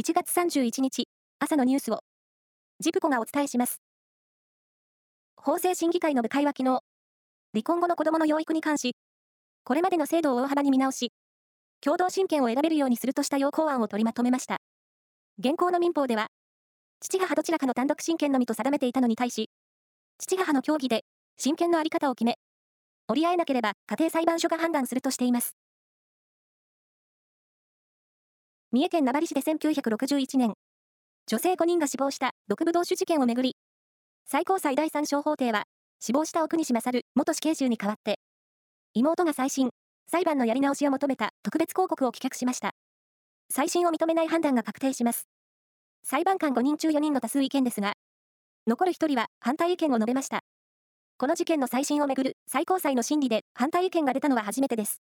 1月31日、朝のニュースを、ジプコがお伝えします。法制審議会の部会は昨日、離婚後の子供の養育に関し、これまでの制度を大幅に見直し、共同親権を選べるようにするとした要項案を取りまとめました。現行の民法では、父母どちらかの単独親権のみと定めていたのに対し、父母の協議で親権のあり方を決め、折り合えなければ家庭裁判所が判断するとしています。三重県名張市で1961年、女性5人が死亡した毒武道酒事件をめぐり、最高裁第三小法廷は、死亡した奥西勝元死刑囚に代わって、妹が再審、裁判のやり直しを求めた特別抗告を棄却しました。再審を認めない判断が確定します。裁判官5人中4人の多数意見ですが、残る1人は反対意見を述べました。この事件の再審をめぐる最高裁の審理で反対意見が出たのは初めてです。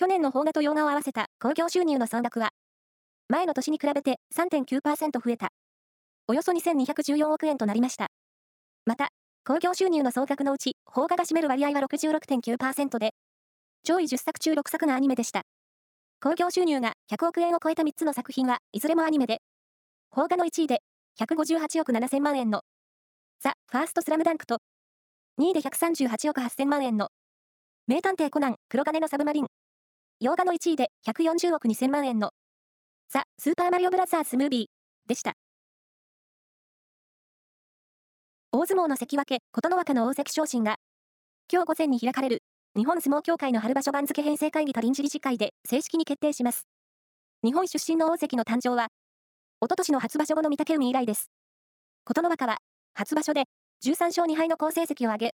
去年の邦画と洋画を合わせた興行収入の総額は、前の年に比べて3.9%増えた。およそ2214億円となりました。また、興行収入の総額のうち、邦画が占める割合は66.9%で、上位10作中6作がアニメでした。興行収入が100億円を超えた3つの作品はいずれもアニメで、邦画の1位で158億7000万円のザ・ファーストスラムダンクと、2位で138億8000万円の名探偵コナン黒金のサブマリン。洋画の1位で140億2000万円のザ・スーパーマリオブラザーズムービーでした。大相撲の関脇、琴ノ若の大関昇進が、今日午前に開かれる日本相撲協会の春場所番付編成会議と臨時理事会で正式に決定します。日本出身の大関の誕生は、おととしの初場所後の御嶽海以来です。琴ノ若は、初場所で13勝2敗の好成績を挙げ、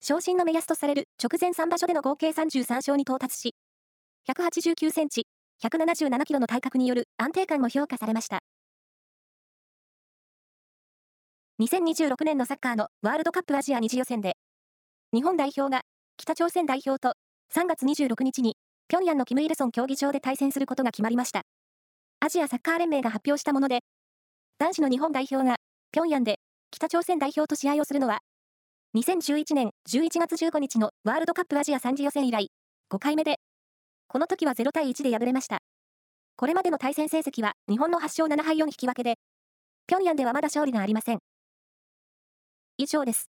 昇進の目安とされる直前3場所での合計33勝に到達し、189センチ、177キロの体格による安定感も評価されました。2026年のサッカーのワールドカップアジア2次予選で、日本代表が北朝鮮代表と3月26日に平壌のキム・イルソン競技場で対戦することが決まりました。アジアサッカー連盟が発表したもので、男子の日本代表が平壌で北朝鮮代表と試合をするのは、2011年11月15日のワールドカップアジア3次予選以来、5回目で、この時は0対1で敗れました。これまでの対戦成績は日本の8勝7敗4引き分けで、平壌ではまだ勝利がありません。以上です。